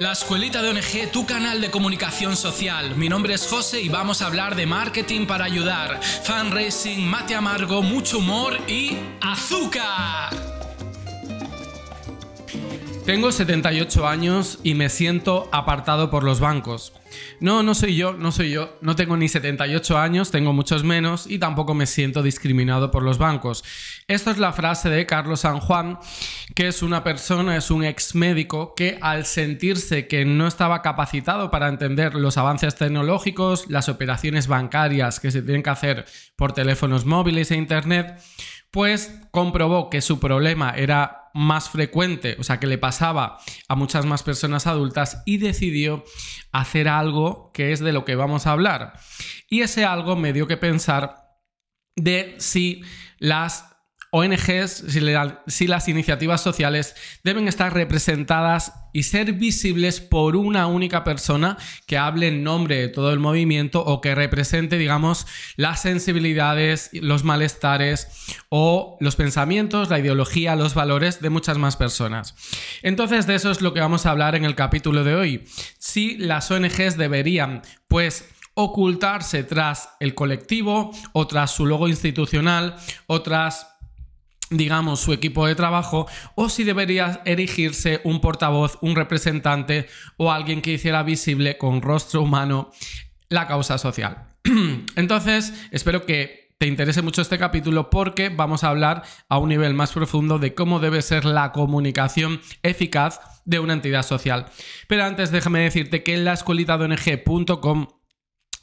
La Escuelita de ONG, tu canal de comunicación social. Mi nombre es José y vamos a hablar de marketing para ayudar, fundraising, mate amargo, mucho humor y azúcar. Tengo 78 años y me siento apartado por los bancos. No, no soy yo, no soy yo. No tengo ni 78 años, tengo muchos menos y tampoco me siento discriminado por los bancos. Esto es la frase de Carlos San Juan, que es una persona, es un ex médico que al sentirse que no estaba capacitado para entender los avances tecnológicos, las operaciones bancarias que se tienen que hacer por teléfonos móviles e internet, pues comprobó que su problema era más frecuente, o sea, que le pasaba a muchas más personas adultas y decidió hacer algo que es de lo que vamos a hablar. Y ese algo me dio que pensar de si las ONGs, si, las iniciativas sociales deben estar representadas y ser visibles por una única persona que hable en nombre de todo el movimiento o que represente, digamos, las sensibilidades, los malestares o los pensamientos, la ideología, los valores de muchas más personas. Entonces, de eso es lo que vamos a hablar en el capítulo de hoy. Si las ONGs deberían, pues, ocultarse tras el colectivo o tras su logo institucional o tras digamos, su equipo de trabajo, o si debería erigirse un portavoz, un representante o alguien que hiciera visible con rostro humano la causa social. Entonces, espero que te interese mucho este capítulo porque vamos a hablar a un nivel más profundo de cómo debe ser la comunicación eficaz de una entidad social. Pero antes déjame decirte que en la escuelita de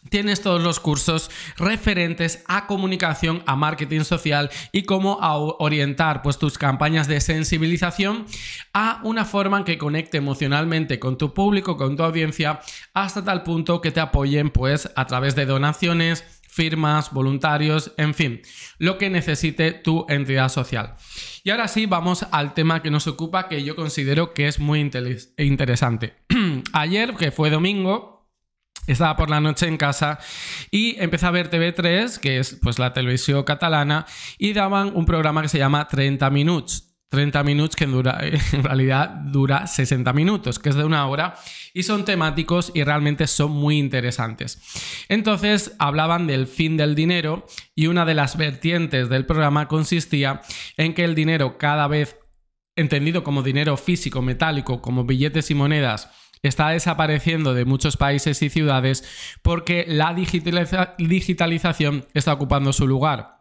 Tienes todos los cursos referentes a comunicación, a marketing social y cómo orientar pues, tus campañas de sensibilización a una forma en que conecte emocionalmente con tu público, con tu audiencia, hasta tal punto que te apoyen pues, a través de donaciones, firmas, voluntarios, en fin, lo que necesite tu entidad social. Y ahora sí, vamos al tema que nos ocupa, que yo considero que es muy interesante. Ayer, que fue domingo, estaba por la noche en casa y empecé a ver TV3, que es pues la televisión catalana, y daban un programa que se llama 30 minutos. 30 minutos que dura, en realidad dura 60 minutos, que es de una hora, y son temáticos y realmente son muy interesantes. Entonces hablaban del fin del dinero y una de las vertientes del programa consistía en que el dinero cada vez entendido como dinero físico, metálico, como billetes y monedas, está desapareciendo de muchos países y ciudades porque la digitalización está ocupando su lugar.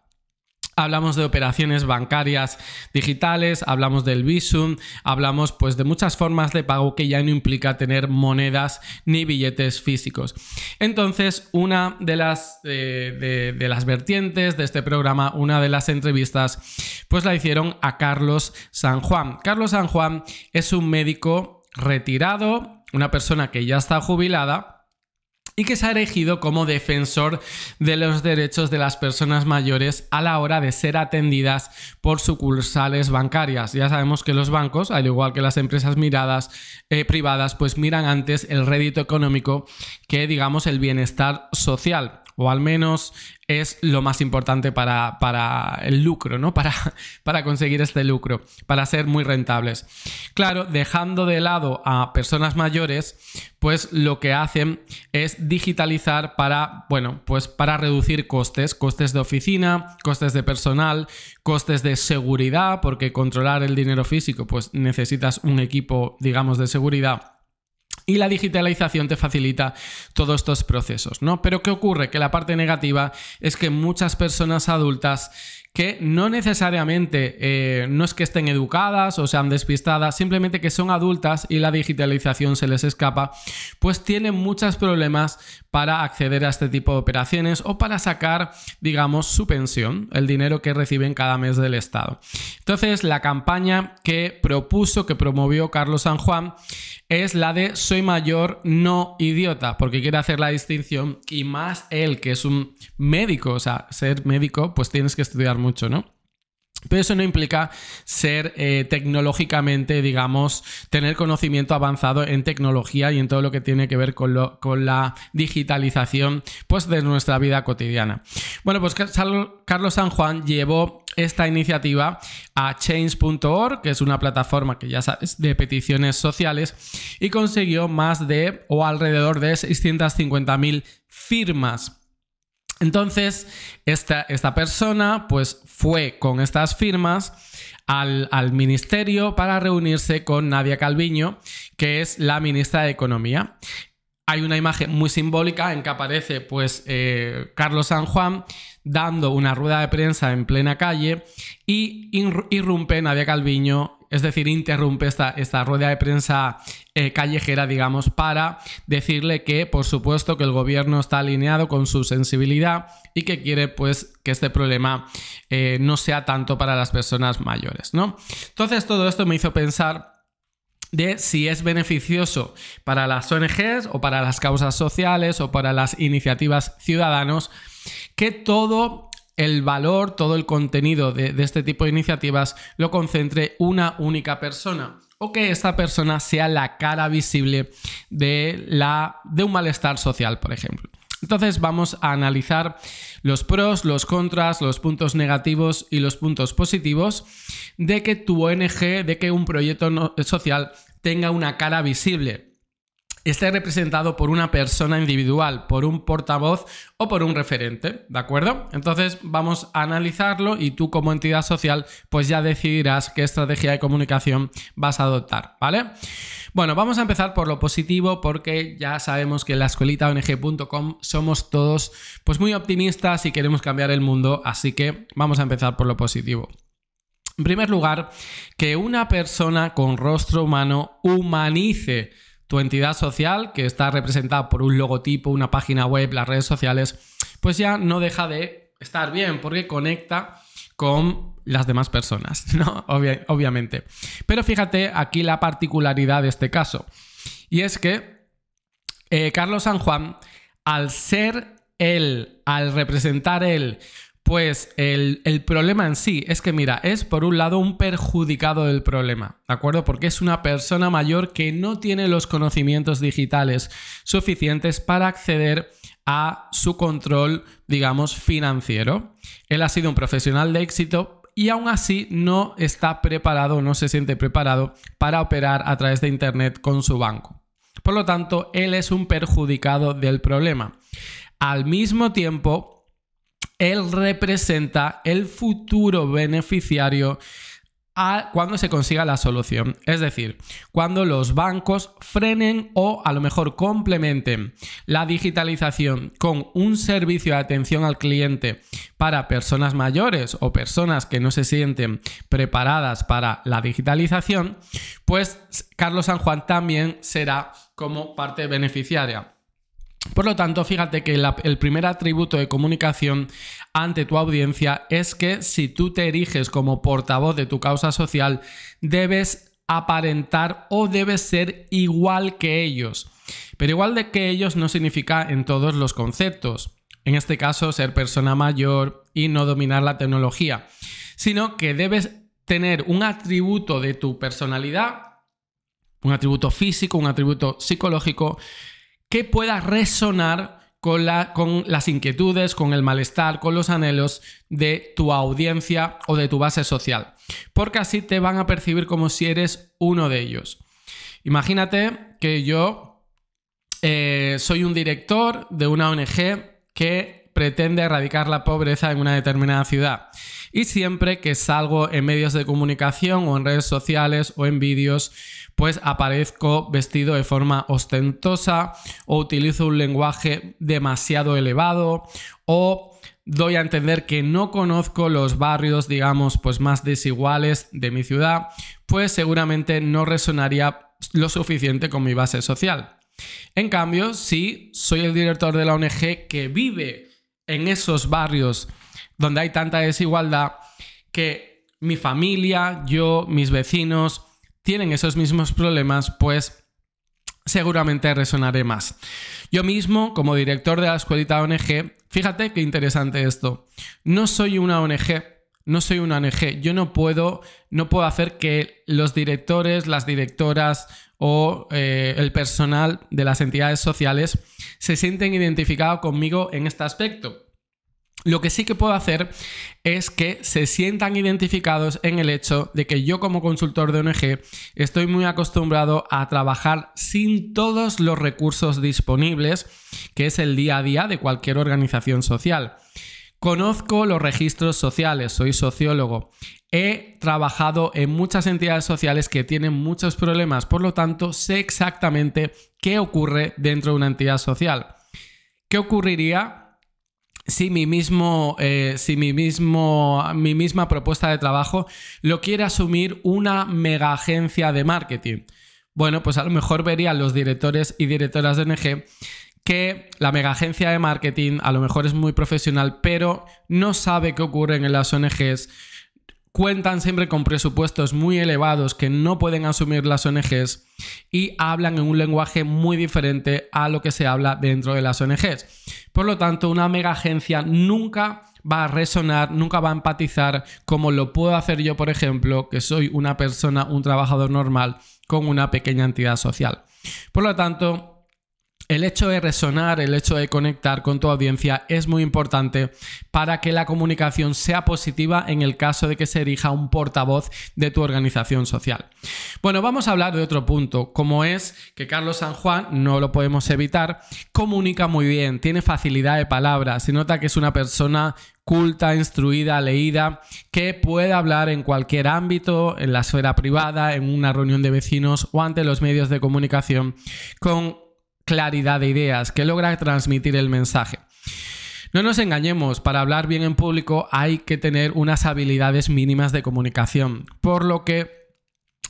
Hablamos de operaciones bancarias digitales, hablamos del Visum, hablamos pues de muchas formas de pago que ya no implica tener monedas ni billetes físicos. Entonces, una de las, eh, de las vertientes de este programa, una de las entrevistas, pues la hicieron a Carlos San Juan. Carlos San Juan es un médico retirado, una persona que ya está jubilada y que se ha elegido como defensor de los derechos de las personas mayores a la hora de ser atendidas por sucursales bancarias. Ya sabemos que los bancos, al igual que las empresas miradas eh, privadas, pues miran antes el rédito económico que, digamos, el bienestar social o al menos es lo más importante para, para el lucro, ¿no? Para, para, conseguir este lucro, para ser muy rentables. Claro, dejando de lado a personas mayores, pues lo que hacen es digitalizar para, bueno, pues para reducir costes, costes de oficina, costes de personal, costes de seguridad, porque controlar el dinero físico, pues necesitas un equipo, digamos, de seguridad y la digitalización te facilita todos estos procesos, ¿no? Pero ¿qué ocurre? Que la parte negativa es que muchas personas adultas que no necesariamente eh, no es que estén educadas o sean despistadas, simplemente que son adultas y la digitalización se les escapa, pues tienen muchos problemas para acceder a este tipo de operaciones o para sacar, digamos, su pensión, el dinero que reciben cada mes del Estado. Entonces, la campaña que propuso, que promovió Carlos San Juan, es la de soy mayor, no idiota, porque quiere hacer la distinción y más él, que es un médico, o sea, ser médico, pues tienes que estudiar mucho, ¿no? Pero eso no implica ser eh, tecnológicamente, digamos, tener conocimiento avanzado en tecnología y en todo lo que tiene que ver con, la digitalización pues, de nuestra vida cotidiana. Bueno, pues Carlos San Juan llevó esta iniciativa a change.org, que es una plataforma que ya sabes de peticiones sociales, y consiguió más de o alrededor de 650.000 firmas. Entonces, esta, esta, persona pues fue con estas firmas al, al, ministerio para reunirse con Nadia Calviño, que es la ministra de Economía hay una imagen muy simbólica en que aparece pues eh, Carlos San Juan dando una rueda de prensa en plena calle y irrumpe Nadia Calviño, es decir, interrumpe esta, esta rueda de prensa eh, callejera, digamos, para decirle que, por supuesto, que el gobierno está alineado con su sensibilidad y que quiere, pues, que este problema eh, no sea tanto para las personas mayores, ¿no? Entonces, todo esto me hizo pensar de si es beneficioso para las ONGs o para las causas sociales o para las iniciativas ciudadanos, que todo el valor, todo el contenido de, este tipo de iniciativas lo concentre una única persona o que esta persona sea la cara visible de, la, de un malestar social, por ejemplo. Entonces vamos a analizar los pros, los contras, los puntos negativos y los puntos positivos de que tu ONG, de que un proyecto social tenga una cara visible esté representado por una persona individual, por un portavoz o por un referente, ¿de acuerdo? Entonces vamos a analizarlo y tú como entidad social pues ya decidirás qué estrategia de comunicación vas a adoptar, ¿vale? Bueno, vamos a empezar por lo positivo porque ya sabemos que en la escuelitaong.com somos todos pues muy optimistas y queremos cambiar el mundo, así que vamos a empezar por lo positivo. En primer lugar, que una persona con rostro humano humanice tu entidad social, que está representada por un logotipo, una página web, las redes sociales, pues ya no deja de estar bien porque conecta con las demás personas, ¿no? obviamente. Pero fíjate aquí la particularidad de este caso. Y es que eh, Carlos San Juan, al ser él, al representar él, pues el, problema en sí es que, mira, es por un lado un perjudicado del problema, ¿de acuerdo? Porque es una persona mayor que no tiene los conocimientos digitales suficientes para acceder a su control, digamos, financiero. Él ha sido un profesional de éxito y aún así no está preparado, no se siente preparado para operar a través de Internet con su banco. Por lo tanto, él es un perjudicado del problema. Al mismo tiempo, él representa el futuro beneficiario cuando se consiga la solución. Es decir, cuando los bancos frenen o a lo mejor complementen la digitalización con un servicio de atención al cliente para personas mayores o personas que no se sienten preparadas para la digitalización, pues Carlos San Juan también será como parte beneficiaria. Por lo tanto, fíjate que el primer atributo de comunicación ante tu audiencia es que si tú te eriges como portavoz de tu causa social, debes aparentar o debes ser igual que ellos. Pero igual de que ellos no significa en todos los conceptos. En este caso, ser persona mayor y no dominar la tecnología, sino que debes tener un atributo de tu personalidad, un atributo físico, un atributo psicológico, que pueda resonar con, con, las inquietudes, con el malestar, con los anhelos de tu audiencia o de tu base social. Porque así te van a percibir como si eres uno de ellos. Imagínate que yo eh, soy un director de una ONG que pretende erradicar la pobreza en una determinada ciudad. Y siempre que salgo en medios de comunicación o en redes sociales o en vídeos, pues aparezco vestido de forma ostentosa o utilizo un lenguaje demasiado elevado o doy a entender que no conozco los barrios, digamos, pues más desiguales de mi ciudad, pues seguramente no resonaría lo suficiente con mi base social. En cambio, si soy el director de la ONG que vive en esos barrios donde hay tanta desigualdad que mi familia, yo, mis vecinos tienen esos mismos problemas, pues seguramente resonaré más. Yo mismo, como director de la escuelita ONG, fíjate qué interesante esto. No soy una ONG, no soy una ONG. Yo no puedo, no puedo hacer que los directores, las directoras o eh, el personal de las entidades sociales se sienten identificados conmigo en este aspecto. Lo que sí que puedo hacer es que se sientan identificados en el hecho de que yo como consultor de ONG estoy muy acostumbrado a trabajar sin todos los recursos disponibles, que es el día a día de cualquier organización social. Conozco los registros sociales, soy sociólogo. He trabajado en muchas entidades sociales que tienen muchos problemas, por lo tanto sé exactamente qué ocurre dentro de una entidad social. ¿Qué ocurriría si mi mismo, eh, si mi mismo, mi misma propuesta de trabajo lo quiere asumir una mega agencia de marketing. Bueno, pues a lo mejor verían los directores y directoras de ONG que la mega agencia de marketing a lo mejor es muy profesional, pero no sabe qué ocurre en las ONGs. Cuentan siempre con presupuestos muy elevados que no pueden asumir las ONGs y hablan en un lenguaje muy diferente a lo que se habla dentro de las ONGs. Por lo tanto, una mega agencia nunca va a resonar, nunca va a empatizar como lo puedo hacer yo, por ejemplo, que soy una persona, un trabajador normal con una pequeña entidad social. Por lo tanto, el hecho de resonar, el hecho de conectar con tu audiencia es muy importante para que la comunicación sea positiva en el caso de que se erija un portavoz de tu organización social. Bueno, vamos a hablar de otro punto, como es que Carlos San Juan, no lo podemos evitar, comunica muy bien, tiene facilidad de palabra, se nota que es una persona culta, instruida, leída, que puede hablar en cualquier ámbito, en la esfera privada, en una reunión de vecinos o ante los medios de comunicación, con claridad de ideas, que logra transmitir el mensaje. No nos engañemos, para hablar bien en público hay que tener unas habilidades mínimas de comunicación, por lo que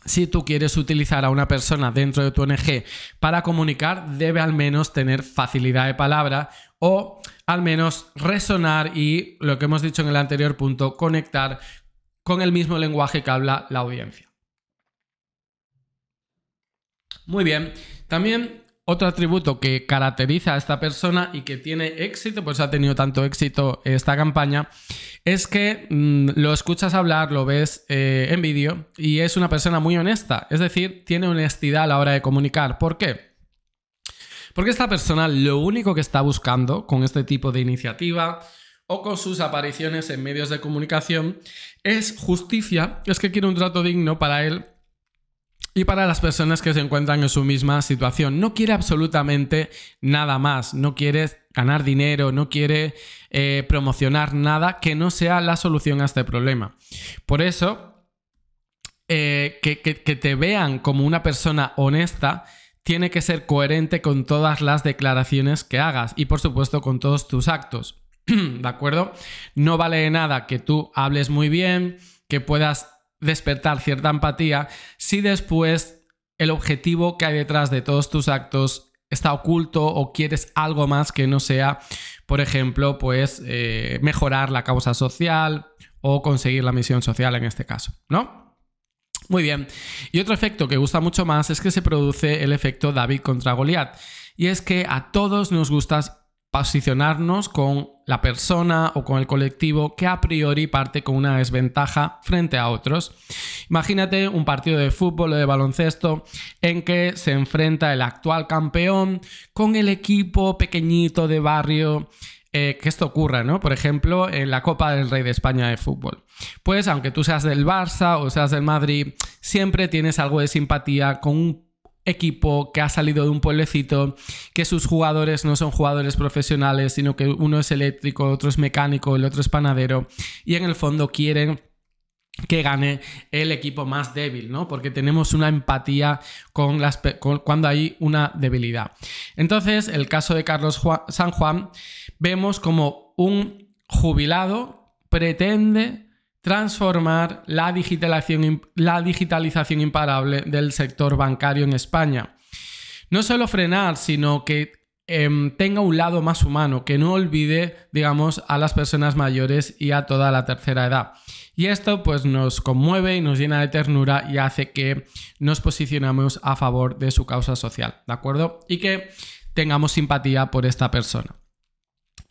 si tú quieres utilizar a una persona dentro de tu ONG para comunicar, debe al menos tener facilidad de palabra o al menos resonar y, lo que hemos dicho en el anterior punto, conectar con el mismo lenguaje que habla la audiencia. Muy bien, también otro atributo que caracteriza a esta persona y que tiene éxito, pues ha tenido tanto éxito esta campaña, es que mm, lo escuchas hablar, lo ves eh, en vídeo y es una persona muy honesta, es decir, tiene honestidad a la hora de comunicar. ¿Por qué? Porque esta persona lo único que está buscando con este tipo de iniciativa o con sus apariciones en medios de comunicación es justicia, es que quiere un trato digno para él y para las personas que se encuentran en su misma situación. No quiere absolutamente nada más, no quiere ganar dinero, no quiere eh, promocionar nada que no sea la solución a este problema. Por eso, eh, que, que te vean como una persona honesta, tiene que ser coherente con todas las declaraciones que hagas y por supuesto con todos tus actos. ¿De acuerdo? No vale nada que tú hables muy bien, que puedas despertar cierta empatía si después el objetivo que hay detrás de todos tus actos está oculto o quieres algo más que no sea, por ejemplo, pues eh, mejorar la causa social o conseguir la misión social en este caso, ¿no? Muy bien. Y otro efecto que gusta mucho más es que se produce el efecto David contra Goliat. Y es que a todos nos gusta posicionarnos con la persona o con el colectivo que a priori parte con una desventaja frente a otros. Imagínate un partido de fútbol o de baloncesto en que se enfrenta el actual campeón con el equipo pequeñito de barrio eh, que esto ocurra, ¿no? Por ejemplo, en la Copa del Rey de España de fútbol. Pues aunque tú seas del Barça o seas del Madrid, siempre tienes algo de simpatía con un equipo que ha salido de un pueblecito, que sus jugadores no son jugadores profesionales, sino que uno es eléctrico, otro es mecánico, el otro es panadero, y en el fondo quieren que gane el equipo más débil, ¿no? Porque tenemos una empatía con, las, cuando hay una debilidad. Entonces, el caso de Carlos San Juan, vemos como un jubilado pretende transformar la digitalización, la digitalización imparable del sector bancario en España. No solo frenar, sino que em, tenga un lado más humano, que no olvide, digamos, a las personas mayores y a toda la tercera edad. Y esto pues nos conmueve y nos llena de ternura y hace que nos posicionemos a favor de su causa social, ¿de acuerdo? Y que tengamos simpatía por esta persona.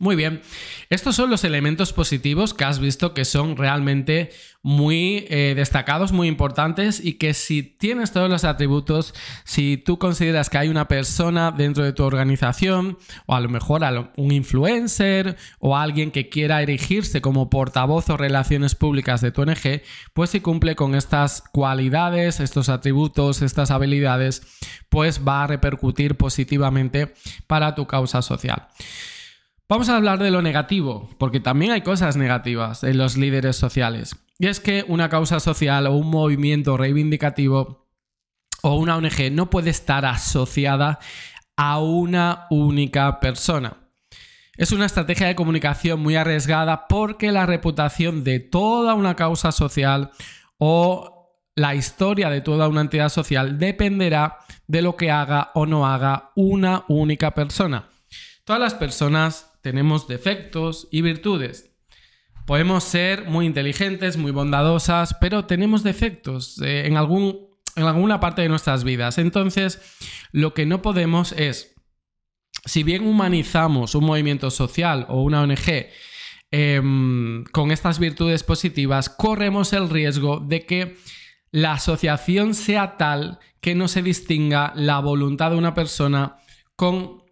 Muy bien, estos son los elementos positivos que has visto que son realmente muy eh, destacados, muy importantes y que si tienes todos los atributos, si tú consideras que hay una persona dentro de tu organización o a lo mejor un influencer o alguien que quiera erigirse como portavoz o relaciones públicas de tu ONG, pues si cumple con estas cualidades, estos atributos, estas habilidades, pues va a repercutir positivamente para tu causa social. Vamos a hablar de lo negativo, porque también hay cosas negativas en los líderes sociales. Y es que una causa social o un movimiento reivindicativo o una ONG no puede estar asociada a una única persona. Es una estrategia de comunicación muy arriesgada porque la reputación de toda una causa social o la historia de toda una entidad social dependerá de lo que haga o no haga una única persona. Todas las personas tenemos defectos y virtudes. Podemos ser muy inteligentes, muy bondadosas, pero tenemos defectos eh, en, algún, en alguna parte de nuestras vidas. Entonces, lo que no podemos es, si bien humanizamos un movimiento social o una ONG, em, con estas virtudes positivas, corremos el riesgo de que la asociación sea tal que no se distinga la voluntad de una persona con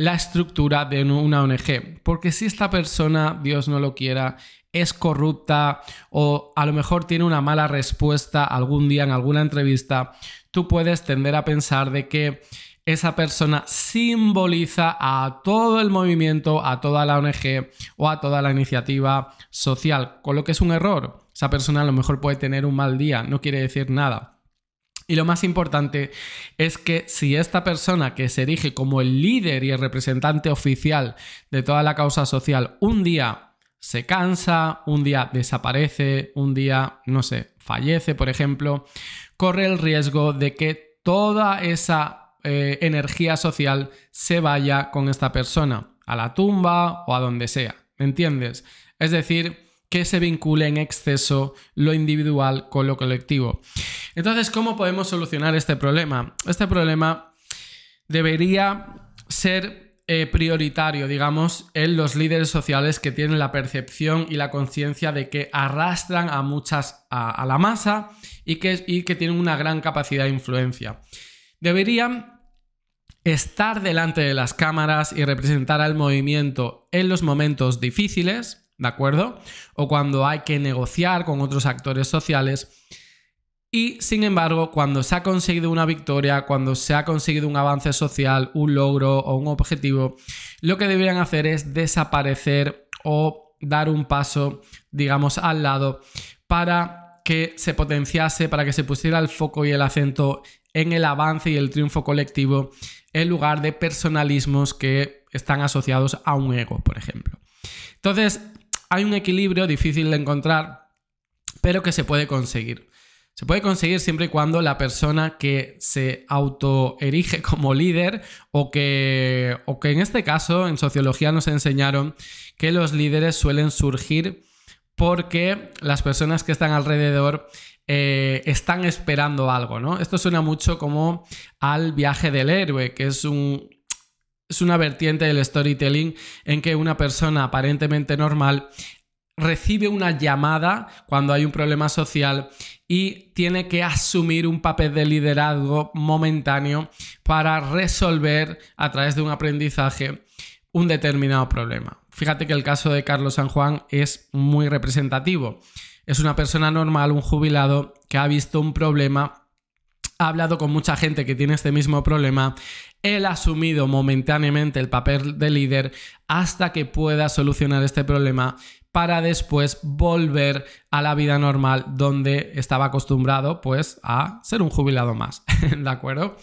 la estructura de una ONG. Porque si esta persona, Dios no lo quiera, es corrupta o a lo mejor tiene una mala respuesta algún día en alguna entrevista, tú puedes tender a pensar de que esa persona simboliza a todo el movimiento, a toda la ONG o a toda la iniciativa social, con lo que es un error. Esa persona a lo mejor puede tener un mal día, no quiere decir nada. Y lo más importante es que si esta persona que se erige como el líder y el representante oficial de toda la causa social un día se cansa, un día desaparece, un día, no sé, fallece, por ejemplo, corre el riesgo de que toda esa eh, energía social se vaya con esta persona, a la tumba o a donde sea, ¿me entiendes? Es decir, que se vincule en exceso lo individual con lo colectivo. Entonces, ¿cómo podemos solucionar este problema? Este problema debería ser eh, prioritario, digamos, en los líderes sociales que tienen la percepción y la conciencia de que arrastran a muchas a, la masa y que, y que tienen una gran capacidad de influencia. Deberían estar delante de las cámaras y representar al movimiento en los momentos difíciles, ¿de acuerdo? O cuando hay que negociar con otros actores sociales. Y sin embargo, cuando se ha conseguido una victoria, cuando se ha conseguido un avance social, un logro o un objetivo, lo que deberían hacer es desaparecer o dar un paso, digamos, al lado para que se potenciase, para que se pusiera el foco y el acento en el avance y el triunfo colectivo en lugar de personalismos que están asociados a un ego, por ejemplo. Entonces, hay un equilibrio difícil de encontrar, pero que se puede conseguir. Se puede conseguir siempre y cuando la persona que se autoerige como líder o que, o que en este caso en sociología nos enseñaron que los líderes suelen surgir porque las personas que están alrededor eh, están esperando algo, ¿no? Esto suena mucho como al viaje del héroe, que es un, es una vertiente del storytelling en que una persona aparentemente normal recibe una llamada cuando hay un problema social y tiene que asumir un papel de liderazgo momentáneo para resolver a través de un aprendizaje un determinado problema. Fíjate que el caso de Carlos San Juan es muy representativo. Es una persona normal, un jubilado, que ha visto un problema, ha hablado con mucha gente que tiene este mismo problema él ha asumido momentáneamente el papel de líder hasta que pueda solucionar este problema para después volver a la vida normal donde estaba acostumbrado pues a ser un jubilado más, ¿de acuerdo?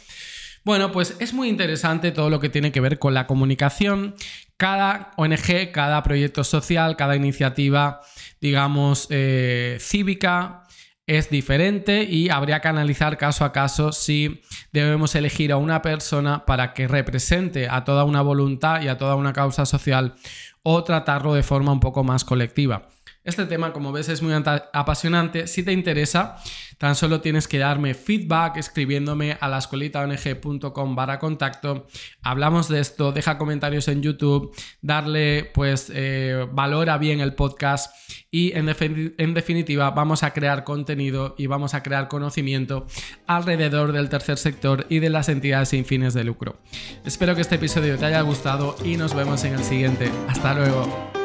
Bueno, pues es muy interesante todo lo que tiene que ver con la comunicación. Cada ONG, cada proyecto social, cada iniciativa, digamos, eh, cívica, es diferente y habría que analizar caso a caso si debemos elegir a una persona para que represente a toda una voluntad y a toda una causa social o tratarlo de forma un poco más colectiva. Este tema, como ves, es muy apasionante. Si te interesa, tan solo tienes que darme feedback escribiéndome a la escuelitaong.com barra contacto. Hablamos de esto, deja comentarios en YouTube, darle pues eh, valora bien el podcast y en, en definitiva vamos a crear contenido y vamos a crear conocimiento alrededor del tercer sector y de las entidades sin fines de lucro. Espero que este episodio te haya gustado y nos vemos en el siguiente. Hasta luego.